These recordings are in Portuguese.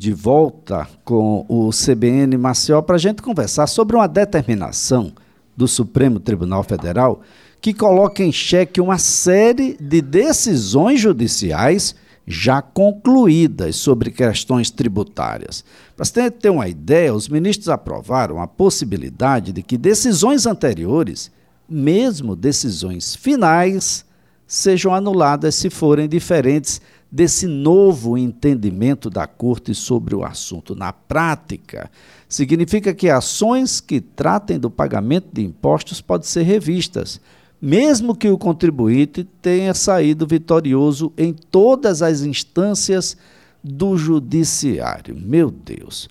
de volta com o CBN Maceió para a gente conversar sobre uma determinação do Supremo Tribunal Federal que coloca em xeque uma série de decisões judiciais já concluídas sobre questões tributárias. Para você ter uma ideia, os ministros aprovaram a possibilidade de que decisões anteriores, mesmo decisões finais, sejam anuladas se forem diferentes desse novo entendimento da Corte sobre o assunto. Na prática, significa que ações que tratem do pagamento de impostos podem ser revistas, mesmo que o contribuinte tenha saído vitorioso em todas as instâncias do judiciário. Meu Deus.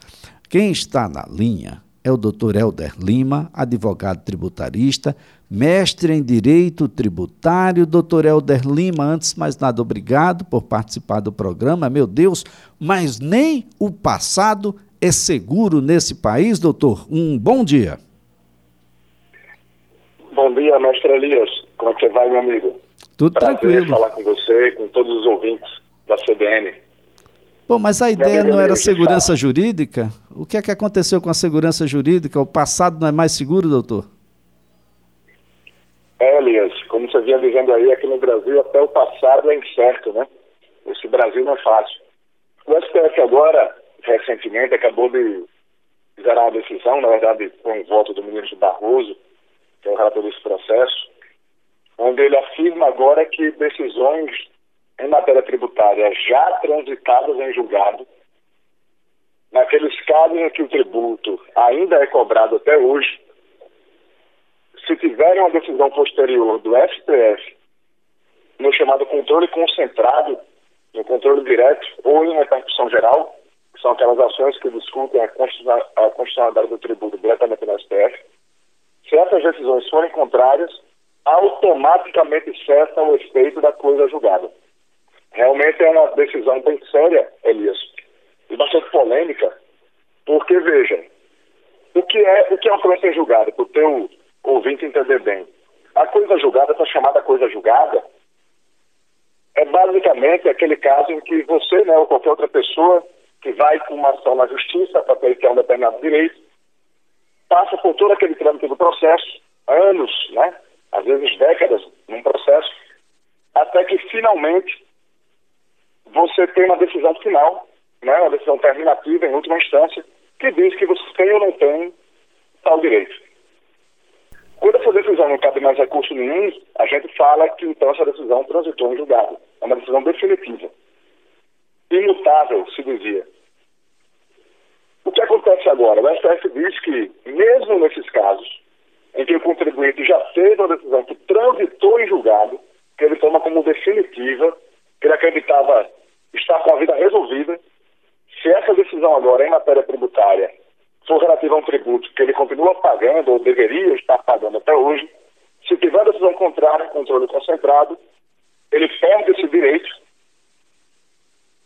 Quem está na linha é o Dr. Helder Lima, advogado tributarista, mestre em Direito Tributário. Doutor Helder Lima, antes de mais nada, obrigado por participar do programa. Meu Deus, mas nem o passado é seguro nesse país, doutor. Um bom dia. Bom dia, mestre Elias. Como é que você vai, meu amigo? Tudo Prazer tranquilo. falar com você e com todos os ouvintes da CBN. Bom, mas a ideia não era segurança jurídica? O que é que aconteceu com a segurança jurídica? O passado não é mais seguro, doutor? Como você vinha dizendo aí, aqui no Brasil até o passado é incerto, né? Esse Brasil não é fácil. O STF agora, recentemente, acabou de zerar uma decisão, na verdade, com um voto do ministro Barroso, que é o relator desse processo, onde ele afirma agora que decisões em matéria tributária já transitadas em julgado, naqueles casos em que o tributo ainda é cobrado até hoje, se tiverem uma decisão posterior do STF no chamado controle concentrado, no controle direto ou em repercussão geral, que são aquelas ações que discutem a constitucionalidade do tributo diretamente no STF, se essas decisões forem contrárias, automaticamente cessa o efeito da coisa julgada. Realmente é uma decisão bem séria, Elias, e bastante polêmica, porque, veja, o que é, o que é uma coisa julgada, para o teu ouvinte entender bem? A coisa julgada, essa chamada coisa julgada, é basicamente aquele caso em que você, né, ou qualquer outra pessoa que vai com uma ação na justiça para ter um determinado direito, passa por todo aquele trâmite do processo, anos, né, às vezes décadas, num processo, até que finalmente você tem uma decisão final, né, uma decisão terminativa em última instância, que diz que você tem ou não tem tal direito. Quando essa decisão não cabe mais recurso nenhum, a gente fala que então essa decisão transitou em julgado. É uma decisão definitiva. Imutável, se dizia. O que acontece agora? O STF diz que, mesmo nesses casos, em que o contribuinte já fez uma decisão que transitou em julgado, que ele toma como definitiva, que ele acreditava estar com a vida resolvida, se essa decisão agora em matéria tributária for relativa a um tributo que ele continua pagando ou deveria estar pagando até hoje, se tiver decisão contrária, controle concentrado, ele perde esse direito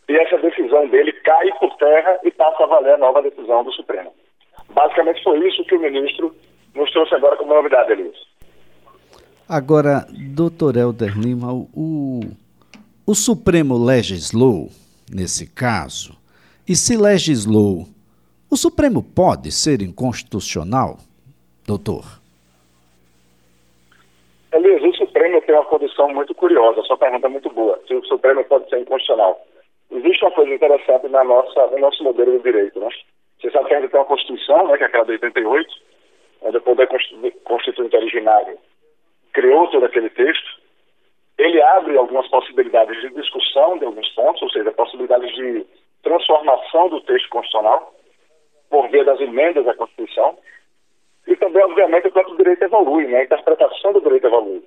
e essa decisão dele cai por terra e passa a valer a nova decisão do Supremo. Basicamente foi isso que o ministro nos trouxe agora como novidade, Elias. Agora, doutor Helder Lima, o, o Supremo legislou, nesse caso, e se legislou, o Supremo pode ser inconstitucional, doutor? Elias, o Supremo tem uma condição muito curiosa, sua pergunta é muito boa. Se o Supremo pode ser inconstitucional. Existe uma coisa interessante na nossa, no nosso modelo de direito, né? Você sabe que ainda tem uma Constituição, né, que é aquela de 88, onde o poder constituinte originário criou todo aquele texto, ele abre algumas possibilidades de discussão de alguns pontos, ou seja, possibilidades de transformação do texto constitucional por via das emendas à Constituição. E também, obviamente, o próprio direito evolui, né? a interpretação do direito evolui.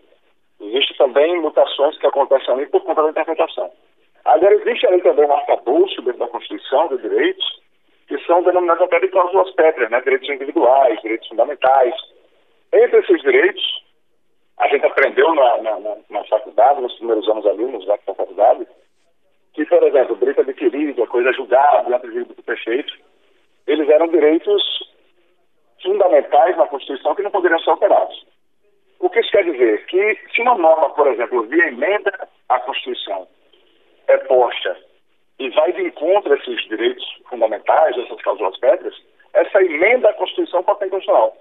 Existem também mutações que acontecem ali por conta da interpretação. Agora, existe ali também um arcabouço dentro da Constituição de direitos que são denominados até de cláusulas pétreas, né? direitos individuais, direitos fundamentais. Entre esses direitos, a gente aprendeu na, na, na, faculdade, nos primeiros anos ali, nos da faculdade, que, por exemplo, direito adquirido, a coisa julgada, diante do perfeito, eles eram direitos fundamentais na Constituição que não poderiam ser alterados. O que isso quer se uma norma, por exemplo, via emenda à Constituição, é posta e vai de encontro a esses direitos fundamentais, essas cláusulas pétreas, essa emenda à Constituição pode ser inconstitucional.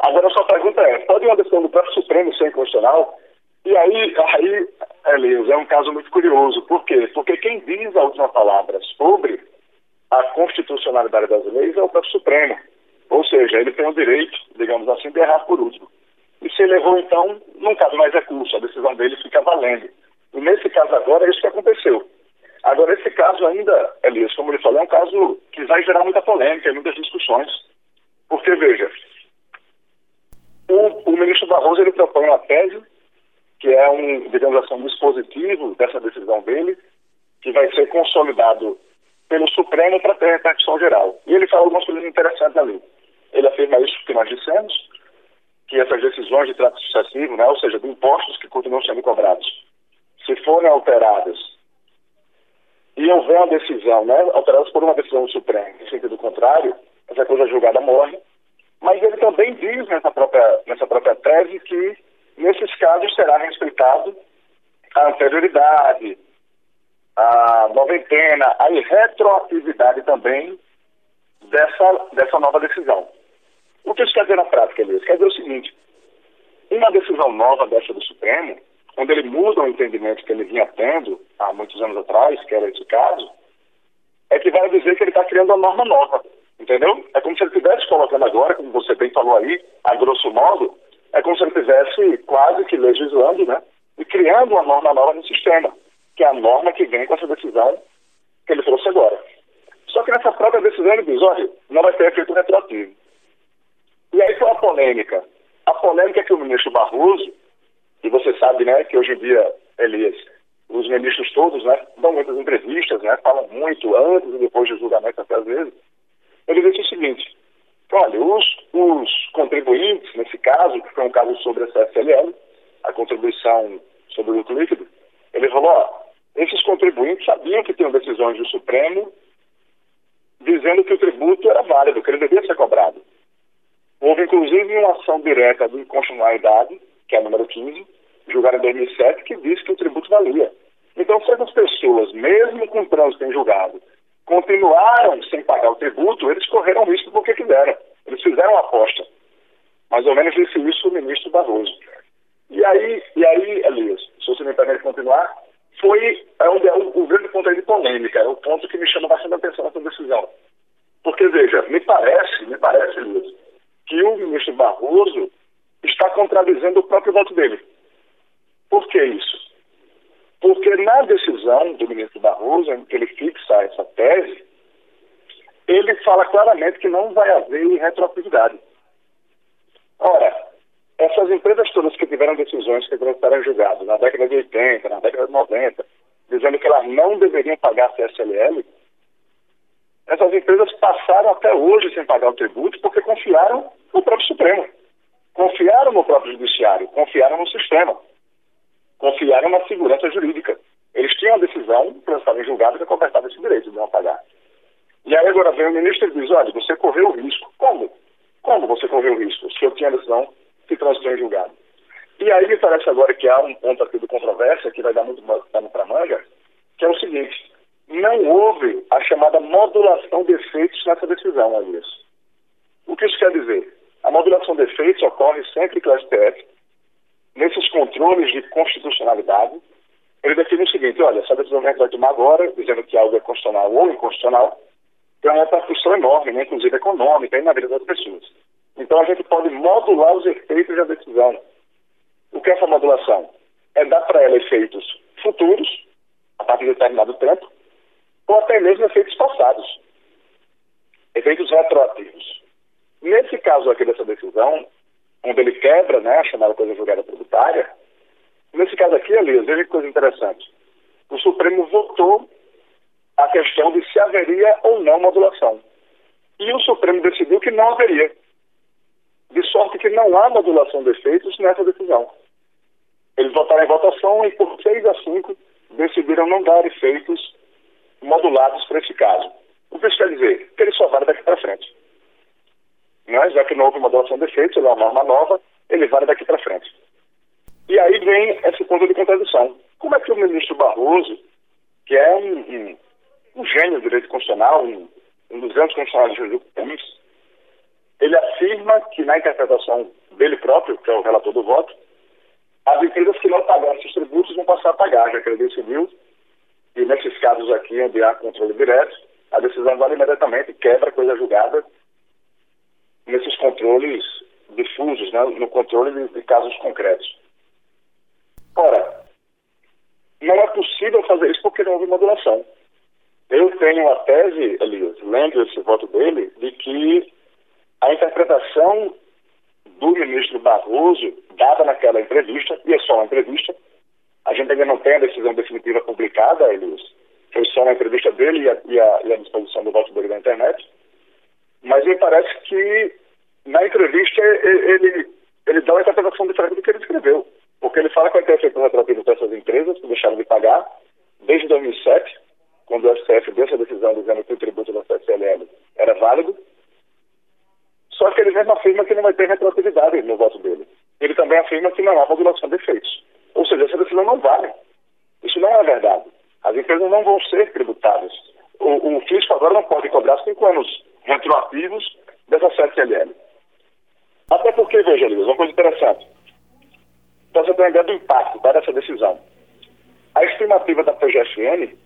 Agora, a sua pergunta é, pode uma decisão do próprio Supremo ser inconstitucional? E aí, aí Elias, é um caso muito curioso. Por quê? Porque quem diz a última palavra sobre a constitucionalidade das leis é o próprio Supremo. Ou seja, ele tem o direito, digamos assim, de errar por último. E se ele errou, então, não cabe mais recurso, a decisão dele fica valendo. E nesse caso agora, é isso que aconteceu. Agora, esse caso ainda, Elias, como ele falou, é um caso que vai gerar muita polêmica muitas discussões. Porque, veja, o, o ministro Barroso ele propõe uma tese, que é um, digamos assim, um dispositivo dessa decisão dele, que vai ser consolidado pelo Supremo para ter repercussão geral. E ele fala algumas coisas interessantes ali. Ele afirma isso que nós dissemos, que essas decisões de trato sucessivo, né, ou seja, de impostos que continuam sendo cobrados, se forem alteradas e houver uma decisão, né, alteradas por uma decisão do Supremo, em sentido contrário, essa coisa julgada morre. Mas ele também diz nessa própria, nessa própria tese que, nesses casos, será respeitado a anterioridade, a noventena, a retroatividade também dessa, dessa nova decisão. O que isso quer dizer na prática, Elias? Quer dizer o seguinte: uma decisão nova dessa do Supremo quando ele muda o entendimento que ele vinha tendo há muitos anos atrás, que era esse caso, é que vai dizer que ele está criando uma norma nova, entendeu? É como se ele estivesse colocando agora, como você bem falou aí, a grosso modo, é como se ele estivesse quase que legislando, né? E criando uma norma nova no sistema, que é a norma que vem com essa decisão que ele trouxe agora. Só que nessa própria decisão ele diz, olha, não vai ter efeito retroativo. E aí foi a polêmica. A polêmica é que o ministro Barroso e você sabe, né, que hoje em dia, Elias, os ministros todos, né, dão muitas entrevistas, né, falam muito antes e depois do julgamento até às vezes. Ele disse o seguinte, olha, os, os contribuintes, nesse caso, que foi um caso sobre a CSLL, a contribuição sobre o lucro líquido, ele falou, ó, esses contribuintes sabiam que tinham decisões do Supremo dizendo que o tributo era válido, que ele devia ser cobrado. Inclusive, uma ação direta de inconstitucionalidade que é o número 15, julgado em 2007, que diz que o tributo valia. Então, se essas pessoas, mesmo com trânsito em julgado, continuaram sem pagar o tributo, eles correram risco porque quiseram. Eles fizeram uma aposta. Mais ou menos disse isso o ministro Barroso. E aí, e aí Elias, se você me permite continuar, foi é um, é um, um grande ponto de polêmica, é o ponto que me chama bastante atenção nessa decisão. Porque, veja, me parece, me parece, Ministro Barroso está contradizendo o próprio voto dele. Por que isso? Porque na decisão do ministro Barroso, em que ele fixa essa tese, ele fala claramente que não vai haver retroatividade. Ora, essas empresas todas que tiveram decisões que estarem julgadas na década de 80, na década de 90, dizendo que elas não deveriam pagar CSLL, essas empresas passaram até hoje sem pagar o tributo porque confiaram no próprio Supremo confiaram no próprio judiciário, confiaram no sistema, confiaram na segurança jurídica. Eles tinham a decisão, transitada em julgado, que cobertava esse direito de não pagar. E aí agora vem o ministro e diz, olha, você correu o risco. Como? Como você correu o risco? Se eu tinha a decisão que transitou em julgado. E aí me parece agora que há um ponto aqui de controvérsia que vai dar muito pano para manga, que é o seguinte, não houve a chamada modulação de efeitos nessa decisão, Elias. O que isso quer dizer? A modulação de efeitos ocorre sempre que o STF, nesses controles de constitucionalidade, ele define o seguinte, olha, essa decisão a vai tomar agora, dizendo que algo é constitucional ou inconstitucional, tem uma repercussão enorme, né, inclusive econômica, e na vida das pessoas. Então a gente pode modular os efeitos da decisão. O que é essa modulação? É dar para ela efeitos futuros, a partir de determinado tempo, ou até mesmo efeitos passados, efeitos retroativos. Nesse caso aqui dessa decisão, onde ele quebra né, a chamada coisa julgada tributária, nesse caso aqui, Elias, veja que coisa interessante. O Supremo votou a questão de se haveria ou não modulação. E o Supremo decidiu que não haveria. De sorte que não há modulação de efeitos nessa decisão. Eles votaram em votação e, por 6 a 5, decidiram não dar efeitos modulados para esse caso. O que isso quer dizer? Que ele só vale daqui para frente né? já que não houve modulação de efeitos, ele é uma norma nova, ele vale daqui para frente. E aí vem esse ponto de contradição. Como é que o ministro Barroso, que é um, um, um gênio do direito constitucional, um, um dos grandes constitucionais do país, ele afirma que na interpretação dele próprio, que é o relator do voto, as empresas que não pagaram esses tributos vão passar a pagar, já que ele decidiu, e nesses casos aqui onde há controle direto, a decisão vale imediatamente quebra coisa julgada nesses controles difusos, né, no controle de, de casos concretos. Ora, não é possível fazer isso porque não houve modulação. Eu tenho a tese, Elias, lendo esse voto dele, de que a interpretação do ministro Barroso, dada naquela entrevista, e é só uma entrevista, a gente ainda não tem a decisão definitiva publicada, Elias, foi só uma entrevista dele e a, e a, e a disposição do voto dele na internet, mas me parece que na entrevista ele, ele dá uma interpretação diferente do que ele escreveu. Porque ele fala que vai ter efeito retroativo para essas empresas que deixaram de pagar desde 2007, quando o STF deu essa decisão dizendo que o tributo da CSLL era válido. Só que ele mesmo afirma que não vai ter retroatividade no voto dele. Ele também afirma que não há modulação de efeitos. Ou seja, essa decisão não vale. É verdade. As empresas não vão ser tributadas. O, o fisco agora não pode cobrar cinco anos retroativos dessa CSLL. Até porque, veja, Luiz, uma coisa interessante para você ter uma ideia do impacto tá, dessa decisão. A estimativa da PGFN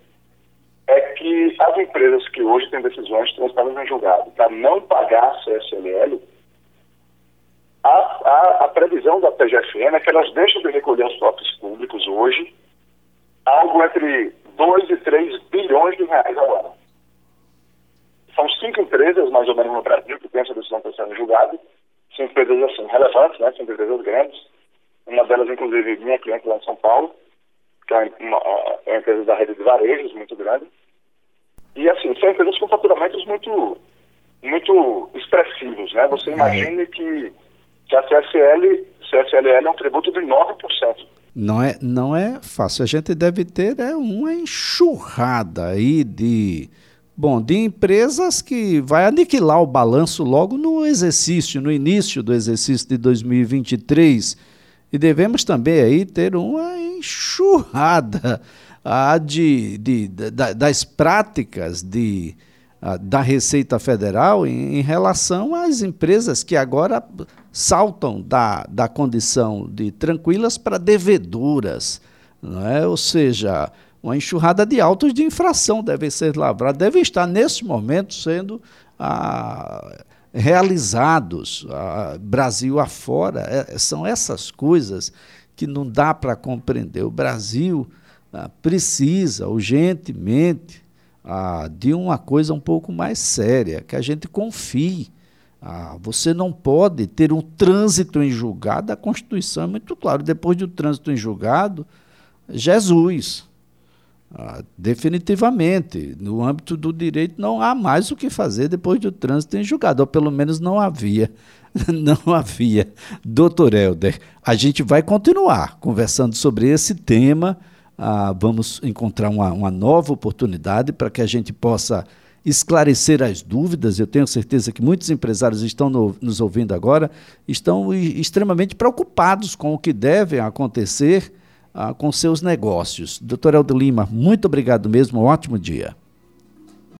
é que as empresas que hoje têm decisões transitadas em julgado para não pagar a CSLL, a, a, a, previsão da PGFN é que elas deixam de recolher os próprios públicos hoje algo entre 2 e 3 bilhões de reais ao ano. São cinco empresas, mais ou menos, no Brasil, que têm essa decisão transitando em julgado. São empresas assim, relevantes, né? são empresas grandes uma delas, inclusive, minha cliente lá em São Paulo, que é uma, é uma empresa da rede de varejos muito grande. E, assim, são empresas com faturamentos muito, muito expressivos, né? Você imagine que, que a CSL, CSLL é um tributo de 9%. Não é, não é fácil. A gente deve ter é, uma enxurrada aí de, bom, de empresas que vai aniquilar o balanço logo no exercício, no início do exercício de 2023 e devemos também aí ter uma enxurrada ah, de, de, de, das práticas de, da Receita Federal em, em, relação às empresas que agora saltam da, da condição de tranquilas para devedoras. Não é? Ou seja, uma enxurrada de autos de infração deve ser lavrada, devem estar nesse momento sendo ah, realizados, Brasil afora. É, são essas coisas que não dá para compreender. O Brasil ah, precisa urgentemente ah, de uma coisa um pouco mais séria, que a gente confie. Ah, você não pode ter um trânsito em julgado, a Constituição é muito claro. Depois do trânsito em julgado, Jesus. Ah, definitivamente, no âmbito do direito não há mais o que fazer depois do trânsito em julgado, ou pelo menos não havia. Não havia. Doutor Helder, a gente vai continuar conversando sobre esse tema. Ah, vamos encontrar uma, uma nova oportunidade para que a gente possa esclarecer as dúvidas. Eu tenho certeza que muitos empresários estão no, nos ouvindo agora, estão extremamente preocupados com o que deve acontecer ah, com seus negócios. Doutor Helder Lima, muito obrigado mesmo, um ótimo dia.